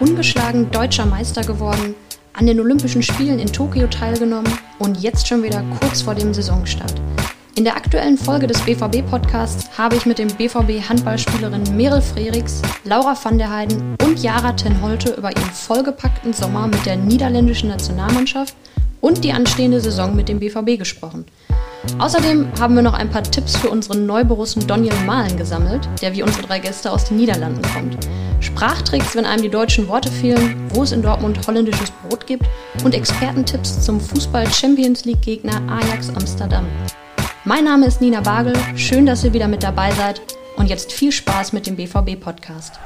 ungeschlagen deutscher Meister geworden, an den Olympischen Spielen in Tokio teilgenommen und jetzt schon wieder kurz vor dem Saisonstart. In der aktuellen Folge des BVB-Podcasts habe ich mit dem BVB-Handballspielerin Meryl Frerichs, Laura van der Heiden und Jara ten Holte über ihren vollgepackten Sommer mit der niederländischen Nationalmannschaft und die anstehende Saison mit dem BVB gesprochen. Außerdem haben wir noch ein paar Tipps für unseren Neuborussen Daniel Mahlen gesammelt, der wie unsere drei Gäste aus den Niederlanden kommt. Sprachtricks, wenn einem die deutschen Worte fehlen, wo es in Dortmund holländisches Brot gibt und Expertentipps zum Fußball Champions League Gegner Ajax Amsterdam. Mein Name ist Nina Bagel, schön, dass ihr wieder mit dabei seid und jetzt viel Spaß mit dem BVB-Podcast.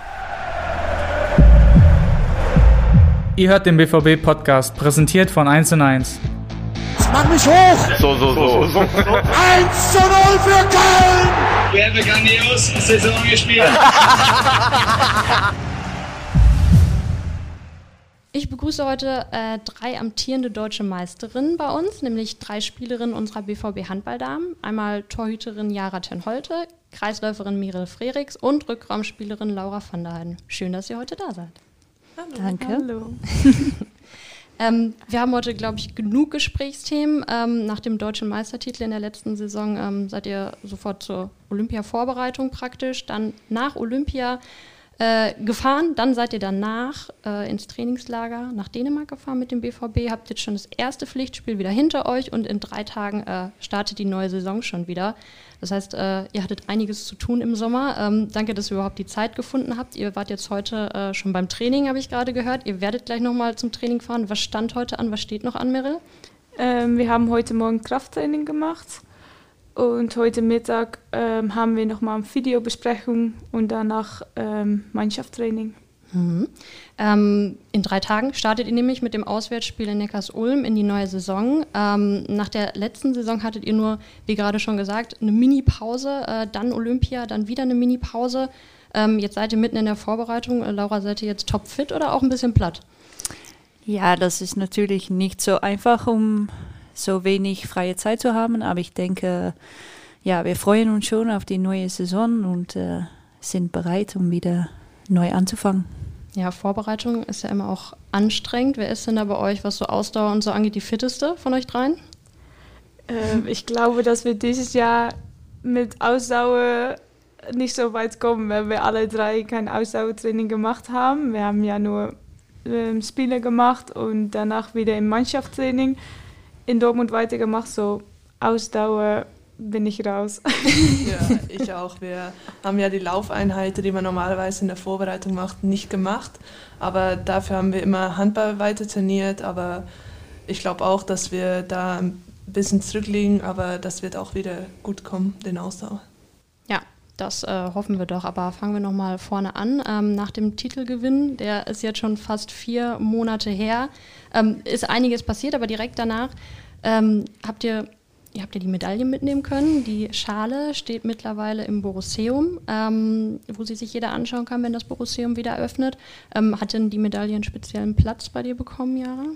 Ihr hört den BVB-Podcast, präsentiert von 1 1. Mach mich hoch! So, so, so. 1 zu 0 für Köln! Wir haben grandios Saison gespielt. Ich begrüße heute äh, drei amtierende deutsche Meisterinnen bei uns, nämlich drei Spielerinnen unserer BVB Handballdamen. Einmal Torhüterin Jara Tenholte, Kreisläuferin Mirel Frerichs und Rückraumspielerin Laura van der Heiden. Schön, dass ihr heute da seid. Hallo. Danke. Hallo. ähm, wir haben heute, glaube ich, genug Gesprächsthemen. Ähm, nach dem deutschen Meistertitel in der letzten Saison ähm, seid ihr sofort zur Olympia-Vorbereitung praktisch. Dann nach Olympia äh, gefahren. Dann seid ihr danach äh, ins Trainingslager nach Dänemark gefahren mit dem BVB. Habt jetzt schon das erste Pflichtspiel wieder hinter euch und in drei Tagen äh, startet die neue Saison schon wieder. Das heißt, äh, ihr hattet einiges zu tun im Sommer. Ähm, danke, dass ihr überhaupt die Zeit gefunden habt. Ihr wart jetzt heute äh, schon beim Training, habe ich gerade gehört. Ihr werdet gleich nochmal zum Training fahren. Was stand heute an? Was steht noch an, Meryl? Ähm, wir haben heute Morgen Krafttraining gemacht. Und heute Mittag ähm, haben wir nochmal eine Videobesprechung und danach ähm, Mannschaftstraining. Mhm. Ähm, in drei Tagen startet ihr nämlich mit dem Auswärtsspiel in Neckars-Ulm in die neue Saison. Ähm, nach der letzten Saison hattet ihr nur, wie gerade schon gesagt, eine Mini-Pause, äh, dann Olympia, dann wieder eine Mini-Pause. Ähm, jetzt seid ihr mitten in der Vorbereitung. Äh, Laura, seid ihr jetzt topfit oder auch ein bisschen platt? Ja, das ist natürlich nicht so einfach, um so wenig freie Zeit zu haben. Aber ich denke, ja, wir freuen uns schon auf die neue Saison und äh, sind bereit, um wieder neu anzufangen. Ja, Vorbereitung ist ja immer auch anstrengend. Wer ist denn da bei euch, was so Ausdauer und so angeht, die fitteste von euch dreien? Ähm, ich glaube, dass wir dieses Jahr mit Ausdauer nicht so weit kommen, weil wir alle drei kein Ausdauertraining gemacht haben. Wir haben ja nur ähm, Spiele gemacht und danach wieder im Mannschaftstraining in Dortmund weitergemacht, so Ausdauer bin ich raus. ja, ich auch. Wir haben ja die Laufeinheiten, die man normalerweise in der Vorbereitung macht, nicht gemacht. Aber dafür haben wir immer Handball weiter trainiert. Aber ich glaube auch, dass wir da ein bisschen zurückliegen. Aber das wird auch wieder gut kommen, den Ausdauer. Ja, das äh, hoffen wir doch. Aber fangen wir nochmal vorne an. Ähm, nach dem Titelgewinn, der ist jetzt schon fast vier Monate her, ähm, ist einiges passiert. Aber direkt danach ähm, habt ihr, ihr habt ja die Medaille mitnehmen können. Die Schale steht mittlerweile im Borusseum, ähm, wo sie sich jeder anschauen kann, wenn das Borusseum wieder öffnet. Ähm, hat denn die Medaille einen speziellen Platz bei dir bekommen, Jara?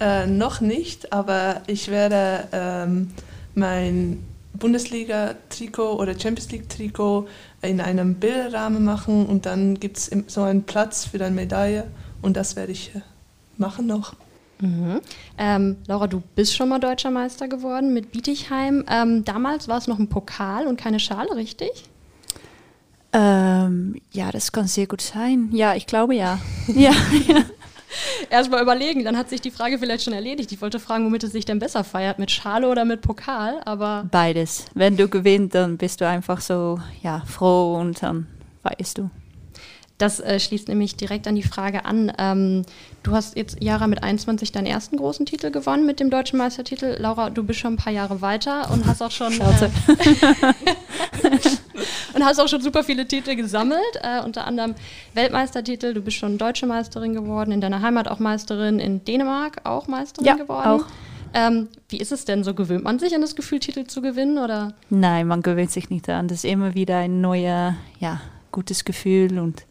Äh, noch nicht, aber ich werde ähm, mein Bundesliga-Trikot oder Champions League-Trikot in einem Bilderrahmen machen und dann gibt es so einen Platz für deine Medaille und das werde ich äh, machen noch. Mhm. Ähm, Laura, du bist schon mal deutscher Meister geworden mit Bietigheim. Ähm, damals war es noch ein Pokal und keine Schale, richtig? Ähm, ja, das kann sehr gut sein. Ja, ich glaube ja. ja, ja. Erstmal überlegen, dann hat sich die Frage vielleicht schon erledigt. Ich wollte fragen, womit es sich denn besser feiert, mit Schale oder mit Pokal, aber. Beides. Wenn du gewinnst, dann bist du einfach so ja, froh und dann weißt du. Das äh, schließt nämlich direkt an die Frage an. Ähm, du hast jetzt, Jara, mit 21 deinen ersten großen Titel gewonnen mit dem deutschen Meistertitel. Laura, du bist schon ein paar Jahre weiter und hast auch schon. Äh, und hast auch schon super viele Titel gesammelt, äh, unter anderem Weltmeistertitel. Du bist schon deutsche Meisterin geworden, in deiner Heimat auch Meisterin, in Dänemark auch Meisterin ja, geworden. Auch. Ähm, wie ist es denn so? Gewöhnt man sich an das Gefühl, Titel zu gewinnen? Oder? Nein, man gewöhnt sich nicht daran. Das ist immer wieder ein neuer, ja, gutes Gefühl und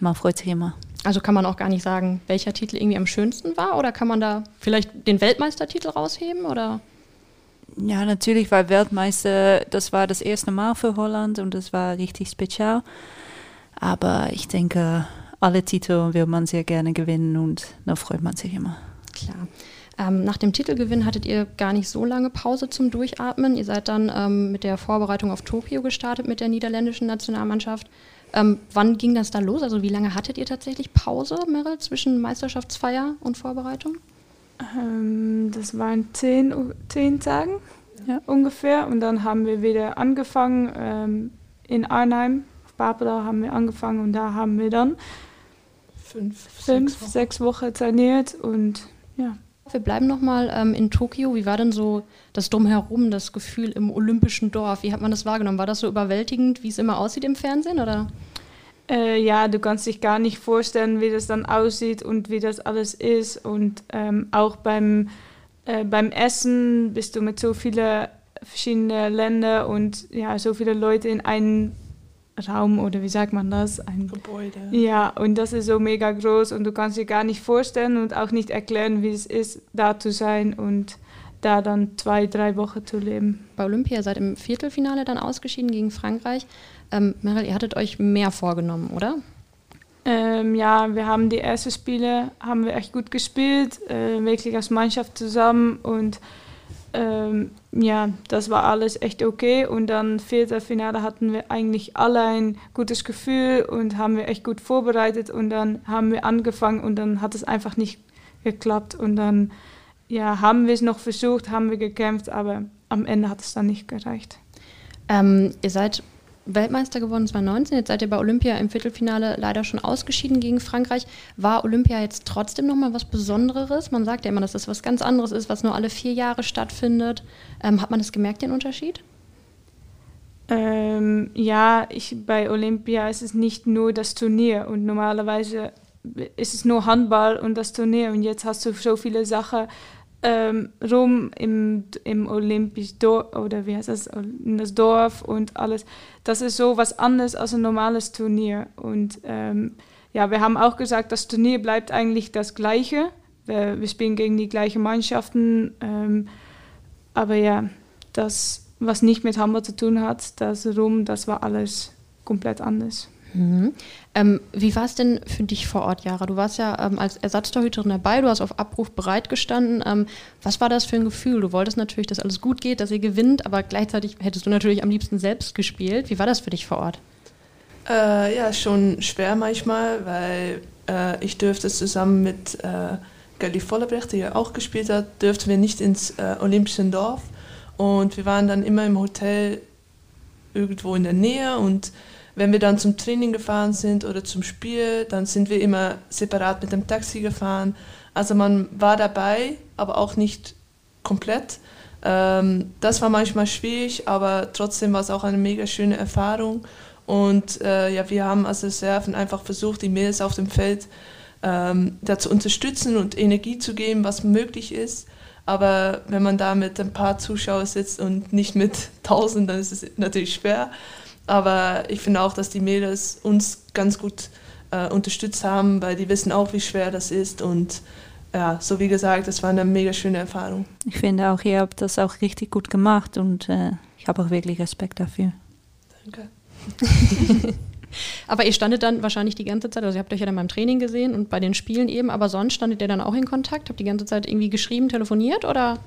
man freut sich immer. Also kann man auch gar nicht sagen, welcher Titel irgendwie am schönsten war? Oder kann man da vielleicht den Weltmeistertitel rausheben? Oder? Ja, natürlich, weil Weltmeister, das war das erste Mal für Holland und das war richtig spezial. Aber ich denke, alle Titel will man sehr gerne gewinnen und da freut man sich immer. Klar. Ähm, nach dem Titelgewinn hattet ihr gar nicht so lange Pause zum Durchatmen. Ihr seid dann ähm, mit der Vorbereitung auf Tokio gestartet mit der niederländischen Nationalmannschaft. Ähm, wann ging das da los? Also wie lange hattet ihr tatsächlich Pause, Meryl, zwischen Meisterschaftsfeier und Vorbereitung? Ähm, das waren zehn, zehn Tagen ja. ungefähr. Und dann haben wir wieder angefangen ähm, in Arnheim. Auf Papendal haben wir angefangen und da haben wir dann fünf, fünf sechs, Wochen. sechs Wochen trainiert und ja. Wir bleiben nochmal ähm, in Tokio. Wie war denn so das Drumherum, das Gefühl im olympischen Dorf? Wie hat man das wahrgenommen? War das so überwältigend, wie es immer aussieht im Fernsehen? Oder? Äh, ja, du kannst dich gar nicht vorstellen, wie das dann aussieht und wie das alles ist. Und ähm, auch beim, äh, beim Essen bist du mit so vielen verschiedenen Ländern und ja, so viele Leute in einem Raum oder wie sagt man das? Ein Gebäude. Ja, und das ist so mega groß und du kannst dir gar nicht vorstellen und auch nicht erklären, wie es ist, da zu sein und da dann zwei, drei Wochen zu leben. Bei Olympia seid im Viertelfinale dann ausgeschieden gegen Frankreich. Ähm, Meryl, ihr hattet euch mehr vorgenommen, oder? Ähm, ja, wir haben die ersten Spiele haben wir echt gut gespielt, äh, wirklich als Mannschaft zusammen und ähm, ja, das war alles echt okay. Und dann Viertelfinale hatten wir eigentlich alle ein gutes Gefühl und haben wir echt gut vorbereitet. Und dann haben wir angefangen und dann hat es einfach nicht geklappt. Und dann ja, haben wir es noch versucht, haben wir gekämpft, aber am Ende hat es dann nicht gereicht. Ähm, ihr seid Weltmeister geworden 2019. Jetzt seid ihr bei Olympia im Viertelfinale leider schon ausgeschieden gegen Frankreich. War Olympia jetzt trotzdem nochmal was Besonderes? Man sagt ja immer, dass das was ganz anderes ist, was nur alle vier Jahre stattfindet. Ähm, hat man das gemerkt, den Unterschied? Ähm, ja, ich, bei Olympia ist es nicht nur das Turnier und normalerweise ist es nur Handball und das Turnier und jetzt hast du so viele Sachen ähm, rum im, im Olympisch Dorf oder wie heißt das, in das Dorf und alles. Das ist so was anderes als ein normales Turnier. Und ähm, ja, wir haben auch gesagt, das Turnier bleibt eigentlich das gleiche. Wir, wir spielen gegen die gleichen Mannschaften. Ähm, aber ja, das, was nicht mit Hamburg zu tun hat, das Rum, das war alles komplett anders. Mhm. Ähm, wie war es denn für dich vor Ort, Jara? Du warst ja ähm, als Ersatztorhüterin dabei, du hast auf Abruf bereitgestanden. Ähm, was war das für ein Gefühl? Du wolltest natürlich, dass alles gut geht, dass ihr gewinnt, aber gleichzeitig hättest du natürlich am liebsten selbst gespielt. Wie war das für dich vor Ort? Äh, ja, schon schwer manchmal, weil äh, ich dürfte zusammen mit äh, Gelly Vollebrecht, die ja auch gespielt hat, dürften wir nicht ins äh, Olympische Dorf. Und wir waren dann immer im Hotel irgendwo in der Nähe und wenn wir dann zum Training gefahren sind oder zum Spiel, dann sind wir immer separat mit dem Taxi gefahren. Also man war dabei, aber auch nicht komplett. Ähm, das war manchmal schwierig, aber trotzdem war es auch eine mega schöne Erfahrung. Und äh, ja, wir haben als Reserven einfach versucht, die Mädels auf dem Feld ähm, da zu unterstützen und Energie zu geben, was möglich ist. Aber wenn man da mit ein paar Zuschauern sitzt und nicht mit tausend, dann ist es natürlich schwer. Aber ich finde auch, dass die Mädels uns ganz gut äh, unterstützt haben, weil die wissen auch, wie schwer das ist. Und ja, so wie gesagt, es war eine mega schöne Erfahrung. Ich finde auch, ihr habt das auch richtig gut gemacht und äh, ich habe auch wirklich Respekt dafür. Danke. aber ihr standet dann wahrscheinlich die ganze Zeit, also ihr habt euch ja dann beim Training gesehen und bei den Spielen eben, aber sonst standet ihr dann auch in Kontakt? Habt die ganze Zeit irgendwie geschrieben, telefoniert oder?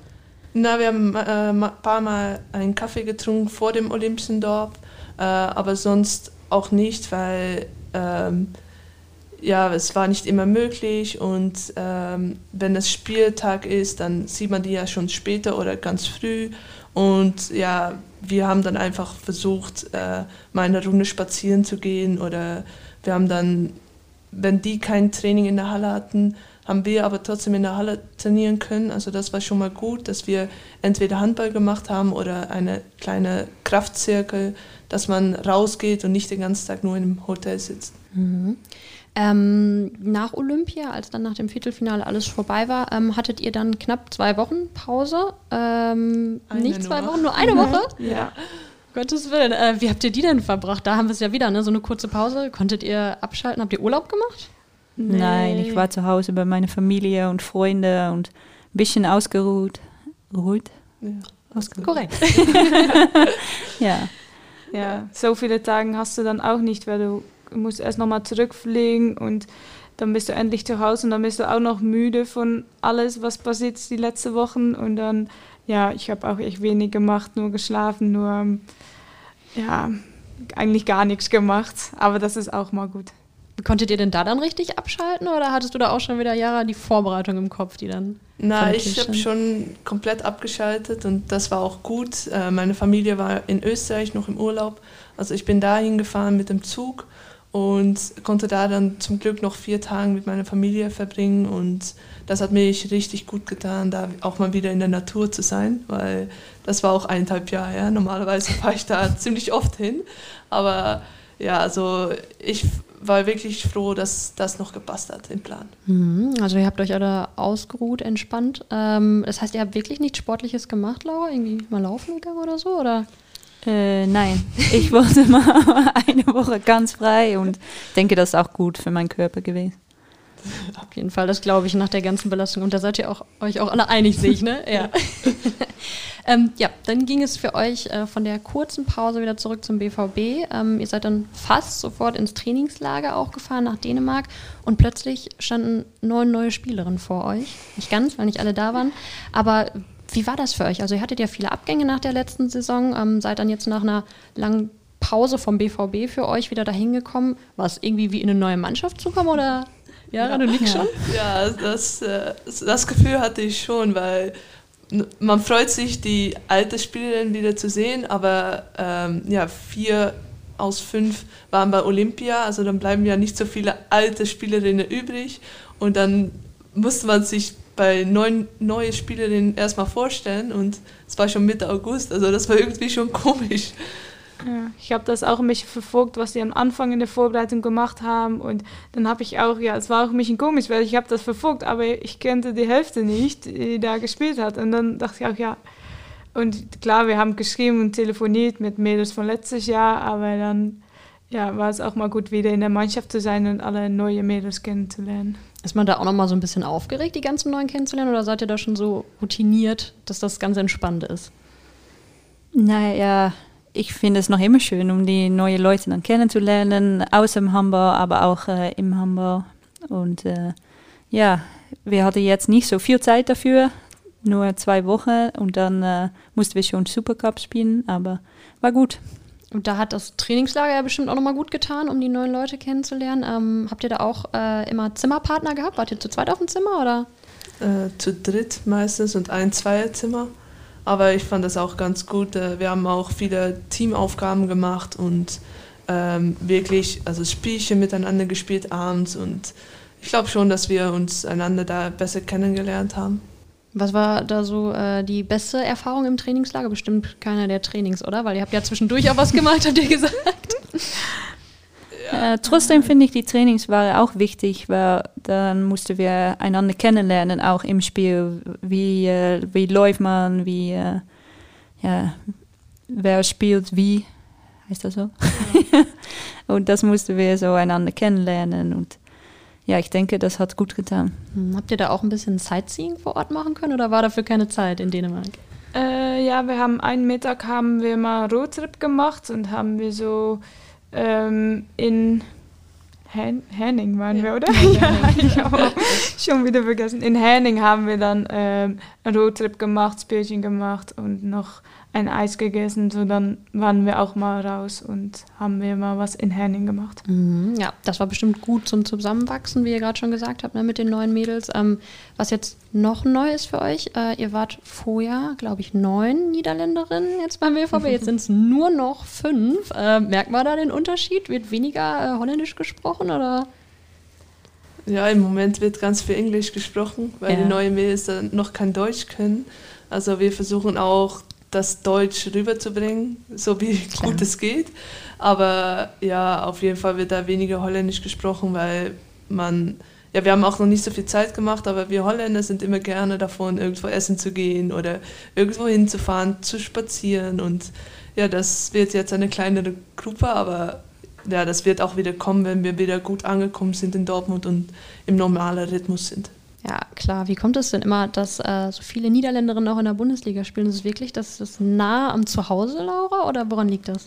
Na, wir haben äh, ein paar Mal einen Kaffee getrunken vor dem Olympischen Dorf äh, aber sonst auch nicht, weil ähm, ja, es war nicht immer möglich und ähm, wenn es Spieltag ist, dann sieht man die ja schon später oder ganz früh. Und ja, wir haben dann einfach versucht, äh, mal eine Runde spazieren zu gehen oder wir haben dann, wenn die kein Training in der Halle hatten, haben wir aber trotzdem in der Halle trainieren können. Also das war schon mal gut, dass wir entweder Handball gemacht haben oder eine kleine Kraftzirkel, dass man rausgeht und nicht den ganzen Tag nur im Hotel sitzt. Mhm. Ähm, nach Olympia, als dann nach dem Viertelfinale alles vorbei war, ähm, hattet ihr dann knapp zwei Wochen Pause. Ähm, nicht zwei. Wochen, nur eine Woche? ja. Gottes Willen. Äh, wie habt ihr die denn verbracht? Da haben wir es ja wieder, ne? so eine kurze Pause. Konntet ihr abschalten? Habt ihr Urlaub gemacht? Nee. Nein, ich war zu Hause bei meiner Familie und Freunden und ein bisschen ausgeruht. Ruht? Ja. Ausgeruht. Korrekt. ja. Ja, so viele Tage hast du dann auch nicht, weil du musst erst nochmal zurückfliegen und dann bist du endlich zu Hause und dann bist du auch noch müde von alles, was passiert ist die letzten Wochen. Und dann, ja, ich habe auch echt wenig gemacht, nur geschlafen, nur, ja, eigentlich gar nichts gemacht. Aber das ist auch mal gut. Konntet ihr denn da dann richtig abschalten oder hattest du da auch schon wieder Jahre die Vorbereitung im Kopf, die dann. Na, ich habe schon komplett abgeschaltet und das war auch gut. Äh, meine Familie war in Österreich noch im Urlaub. Also ich bin da hingefahren mit dem Zug und konnte da dann zum Glück noch vier Tage mit meiner Familie verbringen und das hat mir richtig gut getan, da auch mal wieder in der Natur zu sein, weil das war auch eineinhalb Jahre her. Normalerweise fahre ich da ziemlich oft hin, aber ja, also ich war wirklich froh, dass das noch gepasst hat im Plan. Mhm, also ihr habt euch alle ausgeruht, entspannt. Ähm, das heißt, ihr habt wirklich nichts Sportliches gemacht, Laura? Irgendwie mal laufen gegangen oder so? Oder? Äh, nein, ich wollte mal eine Woche ganz frei und denke, das ist auch gut für meinen Körper gewesen. Auf jeden Fall, das glaube ich nach der ganzen Belastung. Und da seid ihr auch, euch auch alle einig, sehe ich, ne? Ja. ähm, ja, dann ging es für euch äh, von der kurzen Pause wieder zurück zum BVB. Ähm, ihr seid dann fast sofort ins Trainingslager auch gefahren nach Dänemark und plötzlich standen neun neue Spielerinnen vor euch. Nicht ganz, weil nicht alle da waren. Aber wie war das für euch? Also ihr hattet ja viele Abgänge nach der letzten Saison, ähm, seid dann jetzt nach einer langen Pause vom BVB für euch wieder dahin gekommen. War es irgendwie wie in eine neue Mannschaft zu kommen oder ja, ja. du nicht schon? Ja, das, äh, das Gefühl hatte ich schon, weil man freut sich, die alte Spielerin wieder zu sehen, aber ähm, ja, vier aus fünf waren bei Olympia, also dann bleiben ja nicht so viele alte Spielerinnen übrig und dann musste man sich bei neun neue Spielerinnen erstmal vorstellen und es war schon Mitte August, also das war irgendwie schon komisch. Ja, ich habe das auch ein bisschen verfolgt, was sie am Anfang in der Vorbereitung gemacht haben. Und dann habe ich auch, ja, es war auch ein bisschen komisch, weil ich habe das verfolgt, aber ich kannte die Hälfte nicht, die da gespielt hat. Und dann dachte ich auch, ja, und klar, wir haben geschrieben und telefoniert mit Mädels von letztes Jahr, aber dann ja, war es auch mal gut, wieder in der Mannschaft zu sein und alle neue Mädels kennenzulernen. Ist man da auch noch mal so ein bisschen aufgeregt, die ganzen neuen kennenzulernen, oder seid ihr da schon so routiniert, dass das ganz entspannt ist? Naja, ich finde es noch immer schön, um die neuen Leute dann kennenzulernen, aus dem Hamburg, aber auch äh, im Hamburg. Und äh, ja, wir hatten jetzt nicht so viel Zeit dafür, nur zwei Wochen und dann äh, mussten wir schon Supercup spielen, aber war gut. Und da hat das Trainingslager ja bestimmt auch nochmal gut getan, um die neuen Leute kennenzulernen. Ähm, habt ihr da auch äh, immer Zimmerpartner gehabt? Wart ihr zu zweit auf dem Zimmer oder? Äh, zu dritt meistens und ein Zweierzimmer. Aber ich fand das auch ganz gut. Äh, wir haben auch viele Teamaufgaben gemacht und ähm, wirklich also Spielchen miteinander gespielt abends. Und ich glaube schon, dass wir uns einander da besser kennengelernt haben. Was war da so äh, die beste Erfahrung im Trainingslager? Bestimmt keiner der Trainings, oder? Weil ihr habt ja zwischendurch auch was gemacht, habt ihr gesagt. Ja. Äh, trotzdem finde ich, die Trainings waren auch wichtig, weil dann mussten wir einander kennenlernen, auch im Spiel. Wie, äh, wie läuft man, wie, äh, ja, wer spielt wie, heißt das so? Ja. und das mussten wir so einander kennenlernen und ja, ich denke, das hat gut getan. Hm, habt ihr da auch ein bisschen Sightseeing vor Ort machen können oder war dafür keine Zeit in Dänemark? Äh, ja, wir haben einen Mittag haben wir mal Roadtrip gemacht und haben wir so ähm, in Hen Henning waren ja. wir, oder? Ja, ich habe schon wieder vergessen. In Henning haben wir dann ähm, einen Roadtrip gemacht, Spielchen gemacht und noch ein Eis gegessen. So dann waren wir auch mal raus und haben wir mal was in Henning gemacht. Mhm, ja, das war bestimmt gut zum Zusammenwachsen, wie ihr gerade schon gesagt habt, ne, mit den neuen Mädels. Ähm, was jetzt noch neu ist für euch, äh, ihr wart vorher, glaube ich, neun Niederländerinnen jetzt beim WVB. Jetzt sind es nur noch fünf. Äh, merkt man da den Unterschied? Wird weniger äh, Holländisch gesprochen oder? Ja, im Moment wird ganz viel Englisch gesprochen, weil ja. die neuen Mädels noch kein Deutsch können. Also wir versuchen auch das Deutsch rüberzubringen, so wie Klar. gut es geht. Aber ja, auf jeden Fall wird da weniger Holländisch gesprochen, weil man, ja, wir haben auch noch nicht so viel Zeit gemacht, aber wir Holländer sind immer gerne davon, irgendwo essen zu gehen oder irgendwo hinzufahren, zu spazieren. Und ja, das wird jetzt eine kleinere Gruppe, aber ja, das wird auch wieder kommen, wenn wir wieder gut angekommen sind in Dortmund und im normalen Rhythmus sind. Ja, klar. Wie kommt es denn immer, dass äh, so viele Niederländerinnen auch in der Bundesliga spielen? Ist es wirklich, dass das nah am Zuhause, Laura, oder woran liegt das?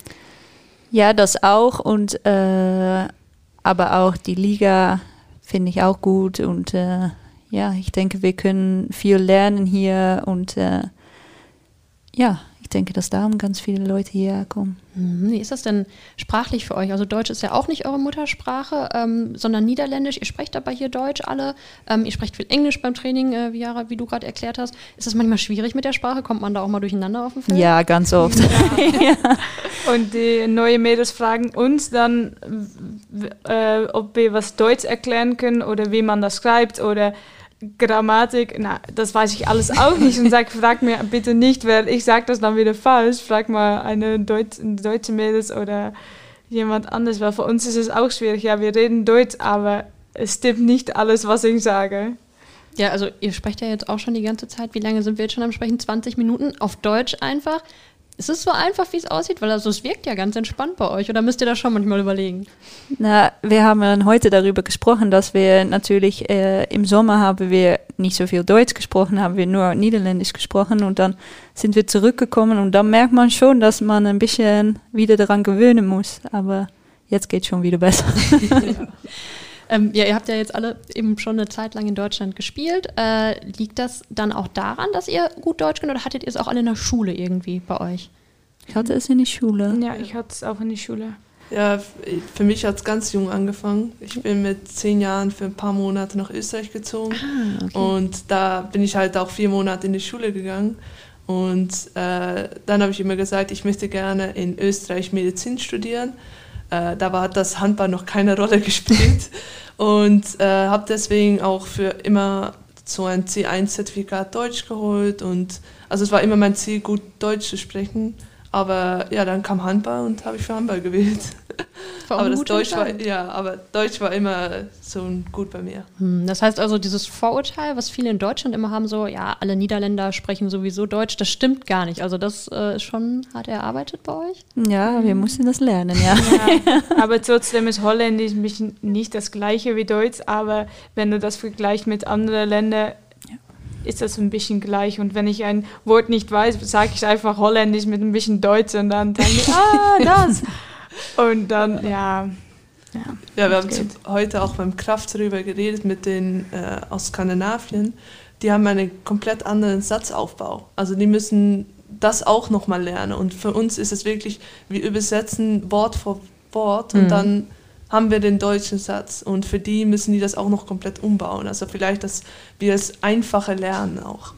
Ja, das auch. Und äh, aber auch die Liga finde ich auch gut und äh, ja, ich denke, wir können viel lernen hier und äh, ja, denke, dass darum ganz viele Leute hierher kommen. Mhm. Wie ist das denn sprachlich für euch? Also Deutsch ist ja auch nicht eure Muttersprache, ähm, sondern Niederländisch. Ihr sprecht aber hier Deutsch alle. Ähm, ihr sprecht viel Englisch beim Training, äh, wie, Jara, wie du gerade erklärt hast. Ist das manchmal schwierig mit der Sprache? Kommt man da auch mal durcheinander auf dem Feld? Ja, ganz oft. ja. Und die neuen Mädels fragen uns dann, äh, ob wir was Deutsch erklären können oder wie man das schreibt oder Grammatik, na, das weiß ich alles auch nicht und sag, frag mir bitte nicht, weil ich sage das dann wieder falsch. Frag mal eine Deut deutsche Mädels oder jemand anders, weil für uns ist es auch schwierig. Ja, wir reden Deutsch, aber es stimmt nicht alles, was ich sage. Ja, also ihr sprecht ja jetzt auch schon die ganze Zeit. Wie lange sind wir jetzt schon am Sprechen? 20 Minuten auf Deutsch einfach. Ist es so einfach, wie es aussieht? Weil also es wirkt ja ganz entspannt bei euch. Oder müsst ihr da schon manchmal überlegen? Na, wir haben heute darüber gesprochen, dass wir natürlich äh, im Sommer haben wir nicht so viel Deutsch gesprochen, haben wir nur Niederländisch gesprochen und dann sind wir zurückgekommen und dann merkt man schon, dass man ein bisschen wieder daran gewöhnen muss. Aber jetzt geht es schon wieder besser. ja. Ähm, ja, ihr habt ja jetzt alle eben schon eine Zeit lang in Deutschland gespielt. Äh, liegt das dann auch daran, dass ihr gut Deutsch könnt oder hattet ihr es auch alle in der Schule irgendwie bei euch? Ich hatte es in der Schule. Ja, ich hatte es auch in der Schule. Ja, für mich hat es ganz jung angefangen. Ich bin mit zehn Jahren für ein paar Monate nach Österreich gezogen. Ah, okay. Und da bin ich halt auch vier Monate in die Schule gegangen. Und äh, dann habe ich immer gesagt, ich möchte gerne in Österreich Medizin studieren. Äh, da war das Handball noch keine Rolle gespielt und äh, habe deswegen auch für immer so ein C1-Zertifikat Deutsch geholt und also es war immer mein Ziel, gut Deutsch zu sprechen. Aber ja, dann kam Handball und habe ich für Handball gewählt. Aber das Deutsch war, ja, aber Deutsch war immer so gut bei mir. Hm, das heißt also, dieses Vorurteil, was viele in Deutschland immer haben, so, ja, alle Niederländer sprechen sowieso Deutsch, das stimmt gar nicht. Also das äh, ist schon hart erarbeitet bei euch? Ja, wir mussten das lernen, ja. ja. Aber trotzdem ist Holländisch nicht das gleiche wie Deutsch, aber wenn du das vergleichst mit anderen Ländern, ist das ein bisschen gleich. Und wenn ich ein Wort nicht weiß, sage ich einfach Holländisch mit ein bisschen Deutsch und dann denke ich, ah, das. Und dann, ja. Ja, ja wir haben heute auch beim Kraft darüber geredet mit den äh, aus Skandinavien. Die haben einen komplett anderen Satzaufbau. Also die müssen das auch nochmal lernen. Und für uns ist es wirklich, wir übersetzen Wort vor Wort und mhm. dann haben wir den deutschen Satz. Und für die müssen die das auch noch komplett umbauen. Also vielleicht, dass wir es einfacher lernen auch.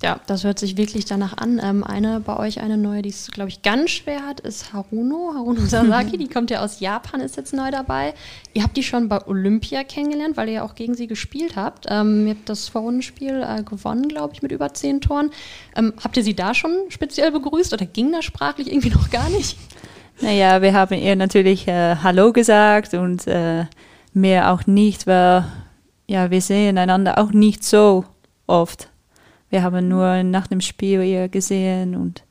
Ja, das hört sich wirklich danach an. Ähm, eine bei euch, eine neue, die es, glaube ich, ganz schwer hat, ist Haruno. Haruno Sasaki, die kommt ja aus Japan, ist jetzt neu dabei. Ihr habt die schon bei Olympia kennengelernt, weil ihr ja auch gegen sie gespielt habt. Ähm, ihr habt das Vorrundenspiel äh, gewonnen, glaube ich, mit über zehn Toren. Ähm, habt ihr sie da schon speziell begrüßt oder ging das sprachlich irgendwie noch gar nicht? Naja, wir haben ihr natürlich äh, Hallo gesagt und äh, mehr auch nicht, weil ja, wir sehen einander auch nicht so oft. Wir haben nur nach dem Spiel ihr gesehen und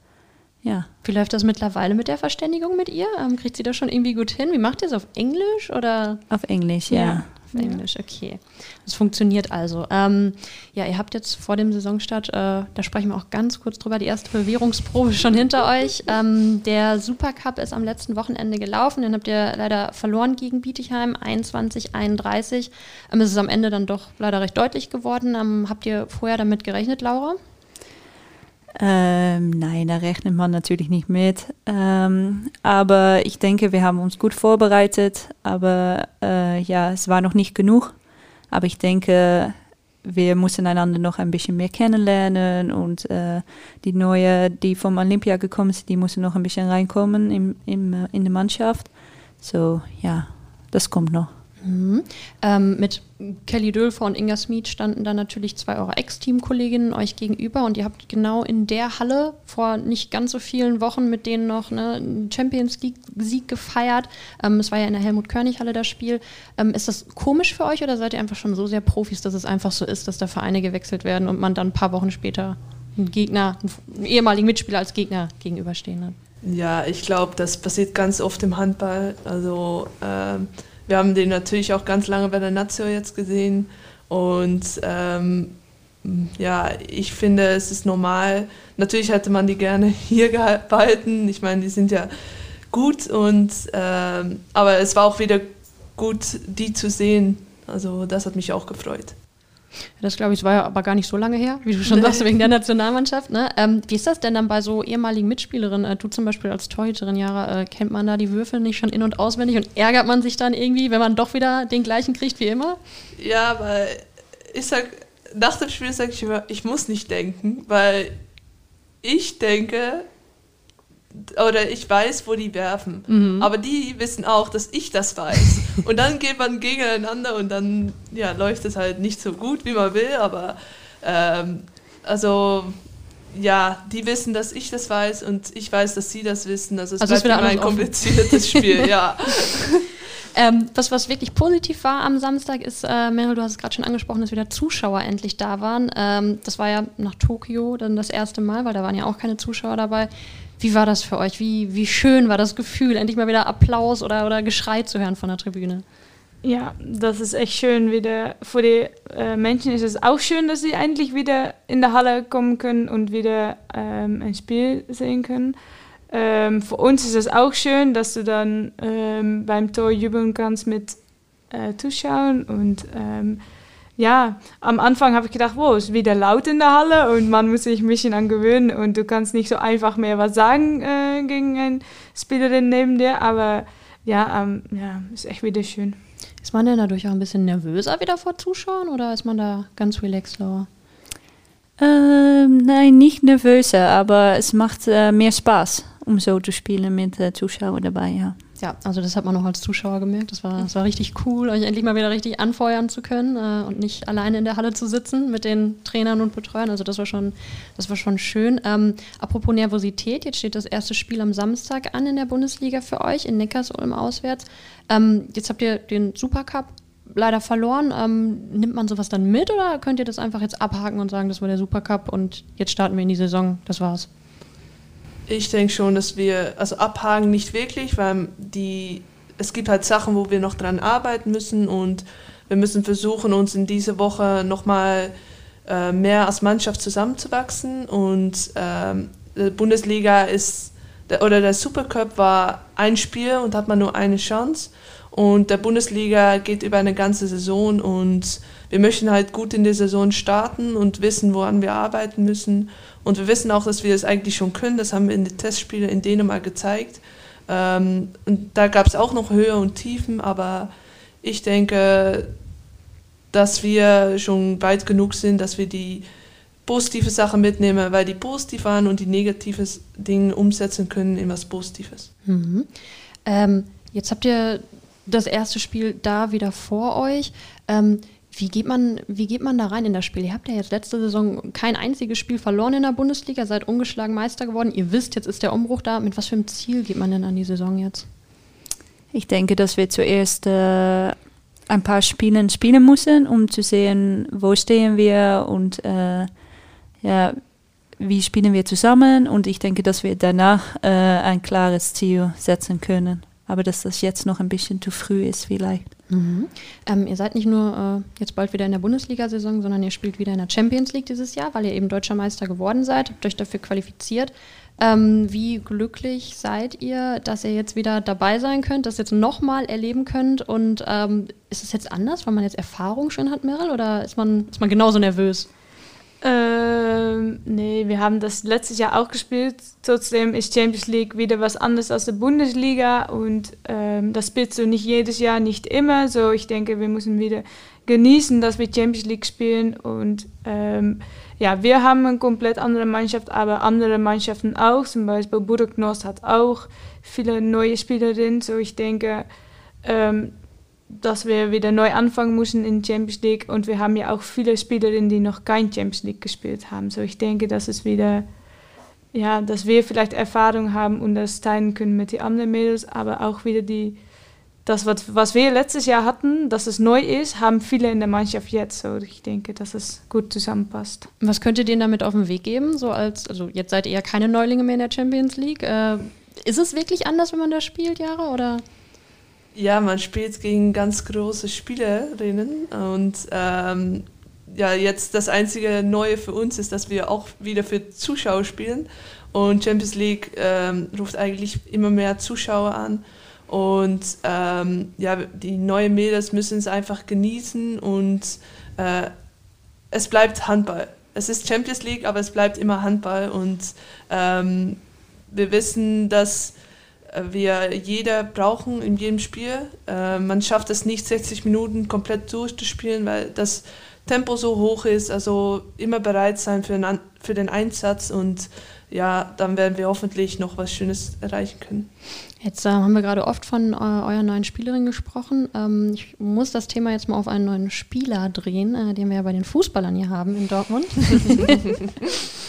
ja. Wie läuft das mittlerweile mit der Verständigung mit ihr? Ähm, kriegt sie das schon irgendwie gut hin? Wie macht ihr es auf Englisch oder? Auf Englisch, ja. ja. Auf Englisch, okay. Das funktioniert also. Ähm, ja, ihr habt jetzt vor dem Saisonstart, äh, da sprechen wir auch ganz kurz drüber, die erste Bewährungsprobe schon hinter euch. Ähm, der Supercup ist am letzten Wochenende gelaufen, den habt ihr leider verloren gegen Bietigheim, 21, 31. Ähm, es ist am Ende dann doch leider recht deutlich geworden. Ähm, habt ihr vorher damit gerechnet, Laura? Ähm, nein, da rechnet man natürlich nicht mit. Ähm, aber ich denke, wir haben uns gut vorbereitet. Aber äh, ja, es war noch nicht genug. Aber ich denke, wir müssen einander noch ein bisschen mehr kennenlernen. Und äh, die neue, die vom Olympia gekommen sind, die müssen noch ein bisschen reinkommen im, im, äh, in die Mannschaft. So, ja, das kommt noch. Mhm. Ähm, mit Kelly Dölfer und Inga Smith standen dann natürlich zwei eurer Ex-Team-Kolleginnen euch gegenüber und ihr habt genau in der Halle vor nicht ganz so vielen Wochen mit denen noch ne, einen Champions League-Sieg gefeiert. Ähm, es war ja in der Helmut-Körnig-Halle das Spiel. Ähm, ist das komisch für euch oder seid ihr einfach schon so sehr Profis, dass es einfach so ist, dass da Vereine gewechselt werden und man dann ein paar Wochen später einen Gegner, einen ehemaligen Mitspieler als Gegner gegenüberstehen hat? Ja, ich glaube, das passiert ganz oft im Handball. Also ähm wir haben den natürlich auch ganz lange bei der Nazio jetzt gesehen und ähm, ja, ich finde, es ist normal. Natürlich hätte man die gerne hier behalten. Ich meine, die sind ja gut und ähm, aber es war auch wieder gut, die zu sehen. Also das hat mich auch gefreut. Das glaube ich, war ja aber gar nicht so lange her, wie du schon sagst, wegen der Nationalmannschaft. Ne? Ähm, wie ist das denn dann bei so ehemaligen Mitspielerinnen? Äh, du zum Beispiel als Torhüterin, Jara, äh, kennt man da die Würfel nicht schon in- und auswendig und ärgert man sich dann irgendwie, wenn man doch wieder den gleichen kriegt wie immer? Ja, aber ich sag, nach dem Spiel sage ich immer, ich muss nicht denken, weil ich denke, oder ich weiß, wo die werfen. Mhm. Aber die wissen auch, dass ich das weiß. und dann geht man gegeneinander und dann ja, läuft es halt nicht so gut, wie man will, aber ähm, also ja, die wissen, dass ich das weiß und ich weiß, dass sie das wissen. Also es Also es bleibt immer ein kompliziertes Spiel, ja. Ähm, was, was wirklich positiv war am Samstag ist, äh, Meryl, du hast es gerade schon angesprochen, dass wieder Zuschauer endlich da waren. Ähm, das war ja nach Tokio dann das erste Mal, weil da waren ja auch keine Zuschauer dabei. Wie war das für euch? Wie, wie schön war das Gefühl, endlich mal wieder Applaus oder, oder Geschrei zu hören von der Tribüne? Ja, das ist echt schön wieder. Für die äh, Menschen ist es auch schön, dass sie endlich wieder in der Halle kommen können und wieder ähm, ein Spiel sehen können. Ähm, für uns ist es auch schön, dass du dann ähm, beim Tor jubeln kannst mit äh, Zuschauern. Und ähm, ja, am Anfang habe ich gedacht, wow, es ist wieder laut in der Halle und man muss sich ein bisschen an gewöhnen und du kannst nicht so einfach mehr was sagen äh, gegen eine Spielerin neben dir. Aber ja, ähm, ja, ist echt wieder schön. Ist man denn dadurch auch ein bisschen nervöser wieder vor Zuschauern oder ist man da ganz relaxed lower? Ähm, nein, nicht nervöser, aber es macht äh, mehr Spaß, um so zu spielen mit äh, Zuschauern dabei, ja. Ja, also das hat man auch als Zuschauer gemerkt. Das war, das war richtig cool, euch endlich mal wieder richtig anfeuern zu können äh, und nicht alleine in der Halle zu sitzen mit den Trainern und Betreuern. Also das war schon, das war schon schön. Ähm, apropos Nervosität, jetzt steht das erste Spiel am Samstag an in der Bundesliga für euch in Neckarsulm auswärts. Ähm, jetzt habt ihr den Supercup leider verloren. Ähm, nimmt man sowas dann mit oder könnt ihr das einfach jetzt abhaken und sagen, das war der Supercup und jetzt starten wir in die Saison, das war's? Ich denke schon, dass wir, also abhaken nicht wirklich, weil die, es gibt halt Sachen, wo wir noch dran arbeiten müssen und wir müssen versuchen, uns in dieser Woche nochmal äh, mehr als Mannschaft zusammenzuwachsen und ähm, die Bundesliga ist, der, oder der Supercup war ein Spiel und hat man nur eine Chance und der Bundesliga geht über eine ganze Saison und wir möchten halt gut in die Saison starten und wissen, woran wir arbeiten müssen. Und wir wissen auch, dass wir das eigentlich schon können. Das haben wir in den Testspielen in Dänemark gezeigt. Ähm, und da gab es auch noch Höhe und Tiefen, aber ich denke, dass wir schon weit genug sind, dass wir die positive Sachen mitnehmen, weil die positiv waren und die negative Dinge umsetzen können in was Positives. Mhm. Ähm, jetzt habt ihr das erste Spiel da wieder vor euch. Ähm, wie geht, man, wie geht man da rein in das Spiel? Ihr habt ja jetzt letzte Saison kein einziges Spiel verloren in der Bundesliga, seid ungeschlagen Meister geworden. Ihr wisst, jetzt ist der Umbruch da. Mit was für einem Ziel geht man denn an die Saison jetzt? Ich denke, dass wir zuerst äh, ein paar Spiele spielen müssen, um zu sehen, wo stehen wir und äh, ja, wie spielen wir zusammen. Und ich denke, dass wir danach äh, ein klares Ziel setzen können. Aber dass das jetzt noch ein bisschen zu früh ist vielleicht. Mhm. Ähm, ihr seid nicht nur äh, jetzt bald wieder in der Bundesliga-Saison, sondern ihr spielt wieder in der Champions League dieses Jahr, weil ihr eben deutscher Meister geworden seid, habt euch dafür qualifiziert. Ähm, wie glücklich seid ihr, dass ihr jetzt wieder dabei sein könnt, das jetzt nochmal erleben könnt? Und ähm, ist es jetzt anders, weil man jetzt Erfahrung schon hat, Meryl, oder ist man, ist man genauso nervös? Ähm, nee, wir haben das letztes Jahr auch gespielt. Trotzdem ist Champions League wieder was anderes als die Bundesliga und ähm, das spielst du nicht jedes Jahr, nicht immer. So, ich denke, wir müssen wieder genießen, dass wir Champions League spielen und ähm, ja, wir haben eine komplett andere Mannschaft, aber andere Mannschaften auch. Zum Beispiel Burgnos hat auch viele neue Spielerinnen. So, ich denke, ähm, dass wir wieder neu anfangen müssen in Champions League und wir haben ja auch viele Spielerinnen, die noch kein Champions League gespielt haben. So ich denke, dass es wieder, ja, dass wir vielleicht Erfahrung haben und das teilen können mit den anderen Mädels, aber auch wieder die, das, was, was wir letztes Jahr hatten, dass es neu ist, haben viele in der Mannschaft jetzt. So ich denke, dass es gut zusammenpasst. Was könnt ihr denen damit auf den Weg geben? So als, also jetzt seid ihr ja keine Neulinge mehr in der Champions League. Äh, ist es wirklich anders, wenn man da spielt, Jahre, oder? Ja, man spielt gegen ganz große Spielerinnen und ähm, ja, jetzt das einzige Neue für uns ist, dass wir auch wieder für Zuschauer spielen und Champions League ähm, ruft eigentlich immer mehr Zuschauer an Und ähm, ja, die neuen Mädels müssen es einfach genießen und äh, es bleibt Handball. Es ist Champions League, aber es bleibt immer Handball und ähm, wir wissen, dass wir jeder brauchen in jedem Spiel. Äh, man schafft es nicht 60 Minuten komplett durchzuspielen, weil das Tempo so hoch ist. Also immer bereit sein für den, für den Einsatz und ja, dann werden wir hoffentlich noch was Schönes erreichen können. Jetzt äh, haben wir gerade oft von äh, eurer neuen Spielerin gesprochen. Ähm, ich muss das Thema jetzt mal auf einen neuen Spieler drehen, äh, den wir ja bei den Fußballern hier haben in Dortmund.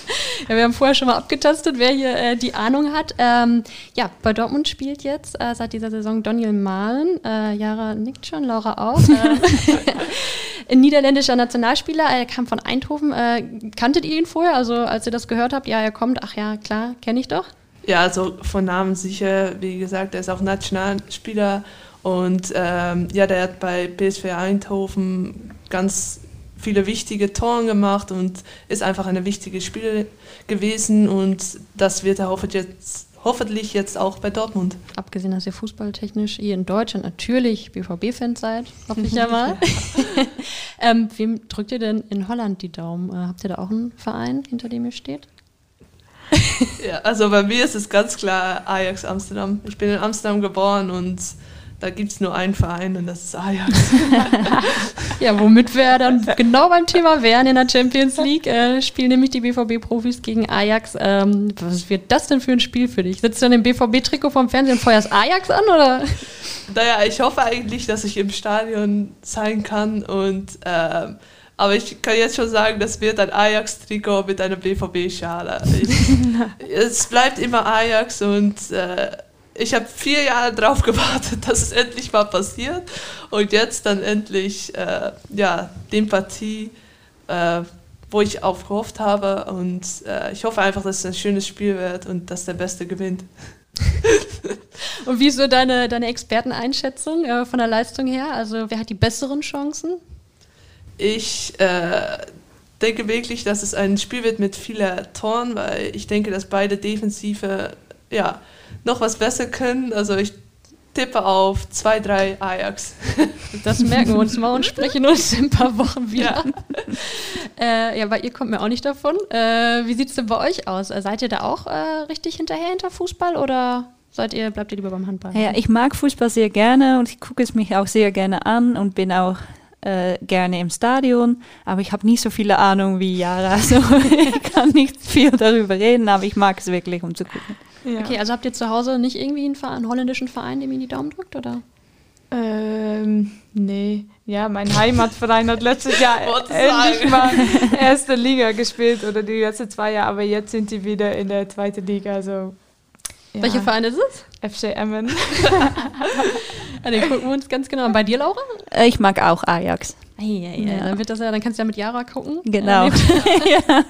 ja, wir haben vorher schon mal abgetastet, wer hier äh, die Ahnung hat. Ähm, ja, bei Dortmund spielt jetzt äh, seit dieser Saison Daniel Mahlen. Äh, Jara nickt schon, Laura auch. ein niederländischer Nationalspieler. Er kam von Eindhoven. kanntet ihr ihn vorher? Also als ihr das gehört habt, ja, er kommt. Ach ja, klar, kenne ich doch. Ja, also von Namen sicher. Wie gesagt, er ist auch Nationalspieler und ähm, ja, der hat bei PSV Eindhoven ganz viele wichtige Tore gemacht und ist einfach eine wichtige Spieler gewesen und das wird er hoffentlich jetzt, hoffentlich jetzt auch bei Dortmund. Abgesehen, dass ihr fußballtechnisch hier in Deutschland natürlich BVB-Fans seid, hoffe ich ja mal. ähm, wem drückt ihr denn in Holland die Daumen? Äh, habt ihr da auch einen Verein, hinter dem ihr steht? ja, also bei mir ist es ganz klar Ajax Amsterdam. Ich bin in Amsterdam geboren und da gibt es nur einen Verein und das ist Ajax. ja, womit wir dann genau beim Thema wären in der Champions League. Äh, spielen nämlich die BVB-Profis gegen Ajax. Ähm, was wird das denn für ein Spiel für dich? Sitzt du dann im BVB-Trikot vom Fernsehen und feuerst Ajax an? Oder? Naja, ich hoffe eigentlich, dass ich im Stadion sein kann und. Ähm, aber ich kann jetzt schon sagen, das wird ein Ajax-Trikot mit einer BVB-Schale. es bleibt immer Ajax und äh, ich habe vier Jahre darauf gewartet, dass es endlich mal passiert. Und jetzt dann endlich äh, ja, den Partie, äh, wo ich auch gehofft habe. Und äh, ich hoffe einfach, dass es ein schönes Spiel wird und dass der Beste gewinnt. und wie ist so deine, deine Experteneinschätzung äh, von der Leistung her? Also wer hat die besseren Chancen? Ich äh, denke wirklich, dass es ein Spiel wird mit vielen Toren, weil ich denke, dass beide Defensive ja, noch was besser können. Also ich tippe auf 2-3 Ajax. Das merken wir uns mal und sprechen uns in ein paar Wochen wieder. Ja, äh, ja weil ihr kommt mir auch nicht davon. Äh, wie sieht es denn bei euch aus? Äh, seid ihr da auch äh, richtig hinterher hinter Fußball oder seid ihr, bleibt ihr lieber beim Handball? Ja, ich mag Fußball sehr gerne und ich gucke es mich auch sehr gerne an und bin auch äh, gerne im Stadion, aber ich habe nie so viele Ahnung wie Jara. Also ich kann nicht viel darüber reden, aber ich mag es wirklich, um zu gucken. Ja. Okay, also habt ihr zu Hause nicht irgendwie einen, Verein, einen holländischen Verein, dem ihr die Daumen drückt, oder? Ähm, nee. Ja, mein Heimatverein hat letztes Jahr endlich mal erste Liga gespielt oder die letzten zwei Jahre, aber jetzt sind die wieder in der zweiten Liga. Also, ja. Welcher Verein ist es? FC Emmen. ja, den gucken wir uns ganz genau an. Bei dir, Laura? Äh, ich mag auch Ajax. Hey, hey, ja. Dann, wird das ja, dann kannst du ja mit Jara gucken. Genau. ja.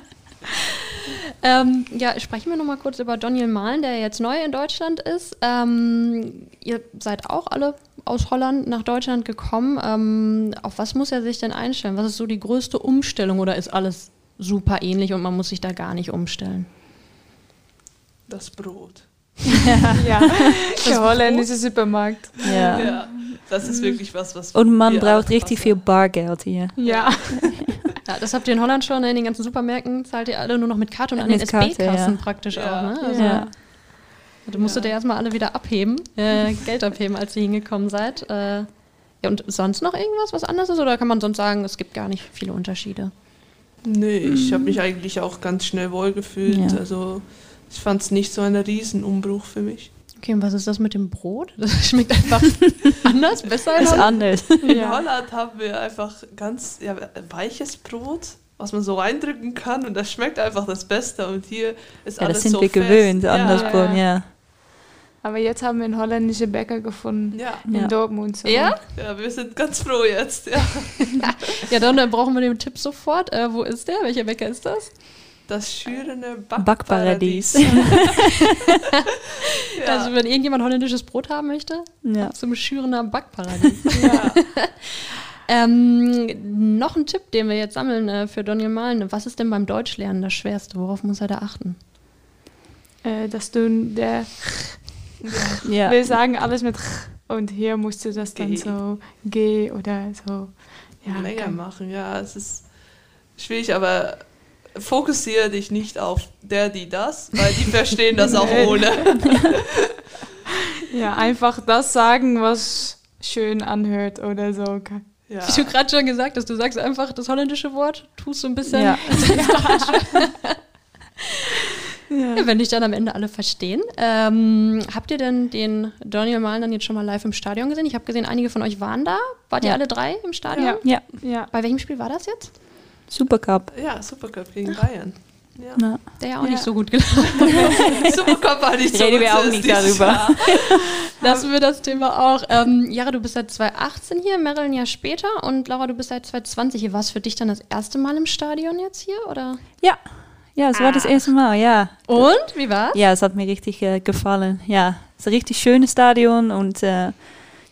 Ähm, ja, sprechen wir noch mal kurz über Daniel Mahlen, der jetzt neu in Deutschland ist. Ähm, ihr seid auch alle aus Holland nach Deutschland gekommen. Ähm, auf was muss er sich denn einstellen? Was ist so die größte Umstellung oder ist alles super ähnlich und man muss sich da gar nicht umstellen? Das Brot. ja, der holländische Supermarkt. Ja. ja. Das ist wirklich was, was. Und man braucht richtig viel Bargeld hier. Ja. Ja, das habt ihr in Holland schon, in den ganzen Supermärkten zahlt ihr alle nur noch mit Karte und an den SB-Kassen ja. praktisch ja. auch. Ne? Also, ja. Du musstet ja. erstmal alle wieder abheben, äh, Geld abheben, als ihr hingekommen seid. Äh, ja, und sonst noch irgendwas, was anders ist? Oder kann man sonst sagen, es gibt gar nicht viele Unterschiede? Nee, ich habe mich eigentlich auch ganz schnell wohlgefühlt. Ja. Also ich fand es nicht so ein Riesenumbruch für mich. Okay, und was ist das mit dem Brot? Das schmeckt einfach anders, besser. Ist anders. In ja. Holland haben wir einfach ganz ja, weiches Brot, was man so eindrücken kann und das schmeckt einfach das Beste. Und hier ist ja, alles so das sind wir fest. gewöhnt, anders ja. Brot, ja. Aber jetzt haben wir einen holländischen Bäcker gefunden ja. in ja. Dortmund. So. Ja? Ja, wir sind ganz froh jetzt. Ja, ja dann, dann brauchen wir den Tipp sofort. Äh, wo ist der? Welcher Bäcker ist das? Das schürende Backparadies. Ja. Also wenn irgendjemand holländisches Brot haben möchte, ja. zum schürenden Backparadies. Ja. ähm, noch ein Tipp, den wir jetzt sammeln äh, für Daniel Malen. Was ist denn beim Deutschlernen das Schwerste? Worauf muss er da achten? Äh, dass du der Ja. Wir sagen alles mit und hier musst du das dann G. so G oder so. Ja, länger machen. Ja, es ist schwierig, aber fokussiere dich nicht auf der, die das, weil die verstehen das auch ohne. ja, einfach das sagen, was schön anhört oder so. Ja. Wie du gerade schon gesagt hast, du sagst einfach das holländische Wort, tust so ein bisschen. Ja. Ja, wenn dich dann am Ende alle verstehen. Ähm, habt ihr denn den Daniel Mahlen dann jetzt schon mal live im Stadion gesehen? Ich habe gesehen, einige von euch waren da. Wart ihr alle drei im Stadion? Ja. Ja, Ja, Bei welchem Spiel war das jetzt? Supercup. ja, Supercup gegen Bayern. Ja. Ja. Der ja auch Ja. nicht so gut gelaufen. Supercup war nicht so Reden wir auch nicht darüber. Lassen wir das Thema auch. Ähm, Jara, du bist seit 2018 hier, Meryl ein Jahr später und Laura, du bist seit 2020 hier. War es für dich dann das erste Mal im Stadion jetzt hier? Oder? Ja, ja, es war das erste Mal, ja. Und? Wie war's? Ja, es hat mir richtig äh, gefallen. Ja, es ist ein richtig schönes Stadion und äh,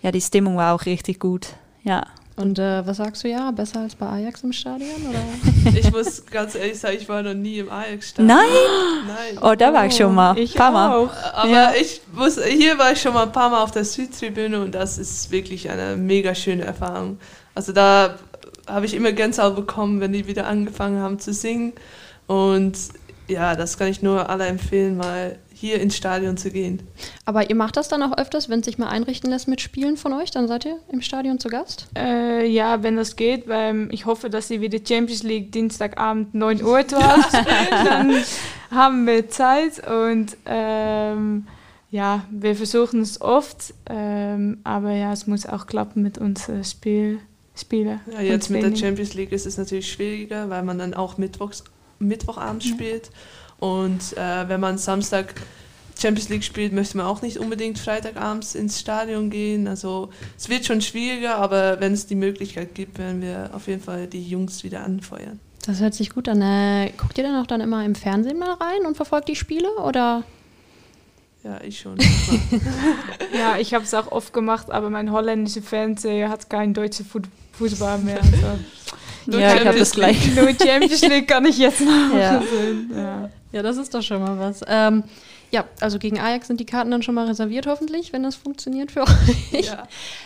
ja, die Stimmung war auch richtig gut. Ja. Und äh, was sagst du, Jara? Besser als bei Ajax im Stadion? Oder? Ich muss ganz ehrlich sagen, ich war noch nie im Ajax-Stadion. Nein? Nein. Oh, da war ich schon mal. ich Paar Mal. auch. Aber Ja. ich muss, hier war ich schon mal ein paar Mal auf der Südtribüne und das ist wirklich eine mega schöne Erfahrung. Also da habe ich immer Gänsehaut bekommen, wenn die wieder angefangen haben zu singen. Und ja, das kann ich nur alle empfehlen, mal hier ins Stadion zu gehen. Aber ihr macht das dann auch öfters, wenn es sich mal einrichten lässt mit Spielen von euch? Dann seid ihr im Stadion zu Gast? Äh, ja, wenn das geht, weil ich hoffe, dass sie wieder Champions League Dienstagabend 9 Uhr dort Dann haben wir Zeit und ähm, ja, wir versuchen es oft, ähm, aber ja, es muss auch klappen mit unseren Spiel, Spielen. Ja, jetzt mit der. Champions League ist es natürlich schwieriger, weil man dann auch Mittwochs, Mittwochabend spielt. Und äh, wenn man Samstag Champions League spielt, möchte man auch nicht unbedingt Freitagabends ins Stadion gehen. Also es wird schon schwieriger, aber wenn es die Möglichkeit gibt, werden wir auf jeden Fall die Jungs wieder anfeuern. Das hört sich gut an. Äh, guckt ihr dann auch dann immer im Fernsehen mal rein und verfolgt die Spiele? Oder? Ja, ich schon. Ja, ich habe es auch oft gemacht, aber mein holländischer Fernseher hat keinen deutschen Fu Fußball mehr. Also. Nur Ja, ich habe das gleich. Nur Champions League kann ich jetzt noch Ja. sehen. Ja. Ja, das ist doch schon mal was. Ähm, ja, also gegen Ajax sind die Karten dann schon mal reserviert, hoffentlich, wenn das funktioniert für euch. ja.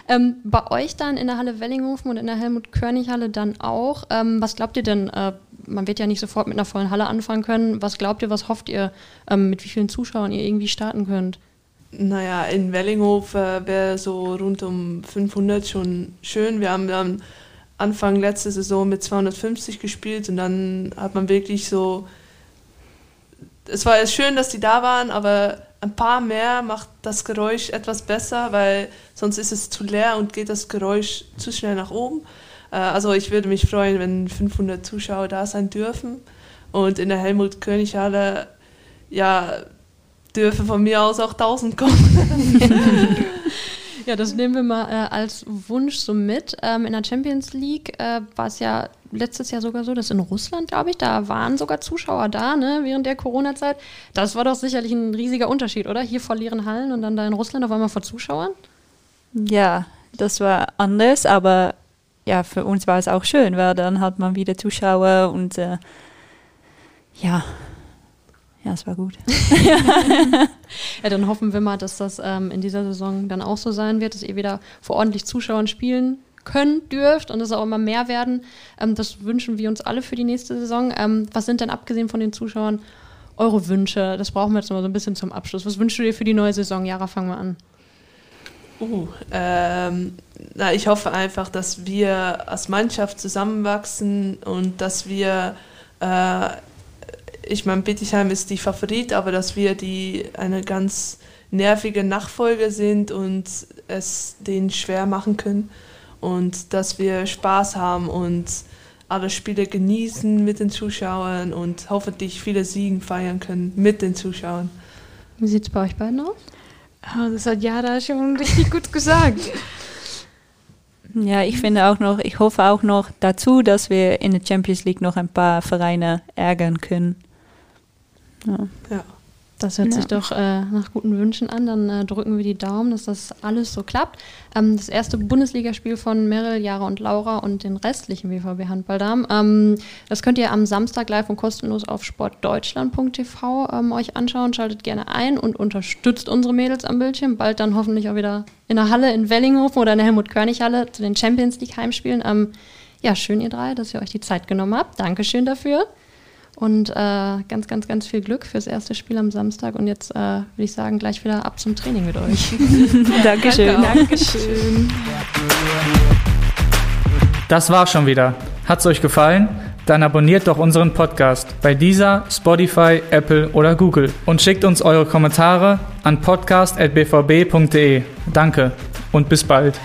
Ähm, bei euch dann in der Halle Wellinghofen und in der Helmut-Körnig-Halle dann auch. Ähm, was glaubt ihr denn? Äh, man wird ja nicht sofort mit einer vollen Halle anfangen können. Was glaubt ihr, was hofft ihr, ähm, mit wie vielen Zuschauern ihr irgendwie starten könnt? Naja, in Wellinghof äh, wäre so rund um 500 schon schön. Wir haben dann Anfang letzte Saison mit 250 gespielt und dann hat man wirklich so. Es war schön, dass die da waren, aber ein paar mehr macht das Geräusch etwas besser, weil sonst ist es zu leer und geht das Geräusch zu schnell nach oben. Äh, also ich würde mich freuen, wenn 500 Zuschauer da sein dürfen. Und in der Helmut-König-Halle, ja, dürfen von mir aus auch 1000 kommen. Ja, das nehmen wir mal äh, als Wunsch so mit. Ähm, in der Champions League äh, war es ja letztes Jahr sogar so, dass in Russland, glaube ich, da waren sogar Zuschauer da, ne, während der Corona-Zeit. Das war doch sicherlich ein riesiger Unterschied, oder? Hier vor leeren Hallen und dann da in Russland auf einmal vor Zuschauern. Ja, das war anders, aber ja, für uns war es auch schön, weil dann hat man wieder Zuschauer und äh, ja, ja, es war gut. Ja, dann hoffen wir mal, dass das ähm, in dieser Saison dann auch so sein wird, dass ihr wieder vor ordentlich Zuschauern spielen könnt, dürft und es auch immer mehr werden. Ähm, das wünschen wir uns alle für die nächste Saison. Ähm, was sind denn abgesehen von den Zuschauern eure Wünsche? Das brauchen wir jetzt mal so ein bisschen zum Abschluss. Was wünschst du dir für die neue Saison? Jara, fangen wir an. Uh, ähm, na, ich hoffe einfach, dass wir als Mannschaft zusammenwachsen und dass wir, äh, ich meine, Bittigheim ist die Favorit, aber dass wir die eine ganz nervige Nachfolge sind und es denen schwer machen können und dass wir Spaß haben und alle Spiele genießen mit den Zuschauern und hoffentlich viele Siegen feiern können mit den Zuschauern. Wie sieht es bei euch beiden aus? Ah, das hat Jara schon richtig gut gesagt. Ja, ich finde auch noch, ich hoffe auch noch dazu, dass wir in der Champions League noch ein paar Vereine ärgern können. Ja. Ja. Das hört Ja. sich doch äh, nach guten Wünschen an. Dann äh, drücken wir die Daumen, dass das alles so klappt. Ähm, das erste Bundesligaspiel von Meryl, Jara und Laura und den restlichen BVB-Handballdamen. Ähm, das könnt ihr am Samstag live und kostenlos auf sportdeutschland.tv ähm, euch anschauen. Schaltet gerne ein und unterstützt unsere Mädels am Bildschirm. Bald dann hoffentlich auch wieder in der Halle in Wellinghofen oder in der Helmut-Körnig-Halle zu den Champions League-Heimspielen. Ähm, ja, schön ihr drei, dass ihr euch die Zeit genommen habt. Dankeschön dafür. Und äh, ganz, ganz, ganz viel Glück fürs erste Spiel am Samstag. Und jetzt äh, würde ich sagen, gleich wieder ab zum Training mit euch. Dankeschön. Dankeschön. Das war schon wieder. Hat's euch gefallen? Dann abonniert doch unseren Podcast bei dieser, Spotify, Apple oder Google und schickt uns eure Kommentare an podcast.bvb.de. Danke und bis bald.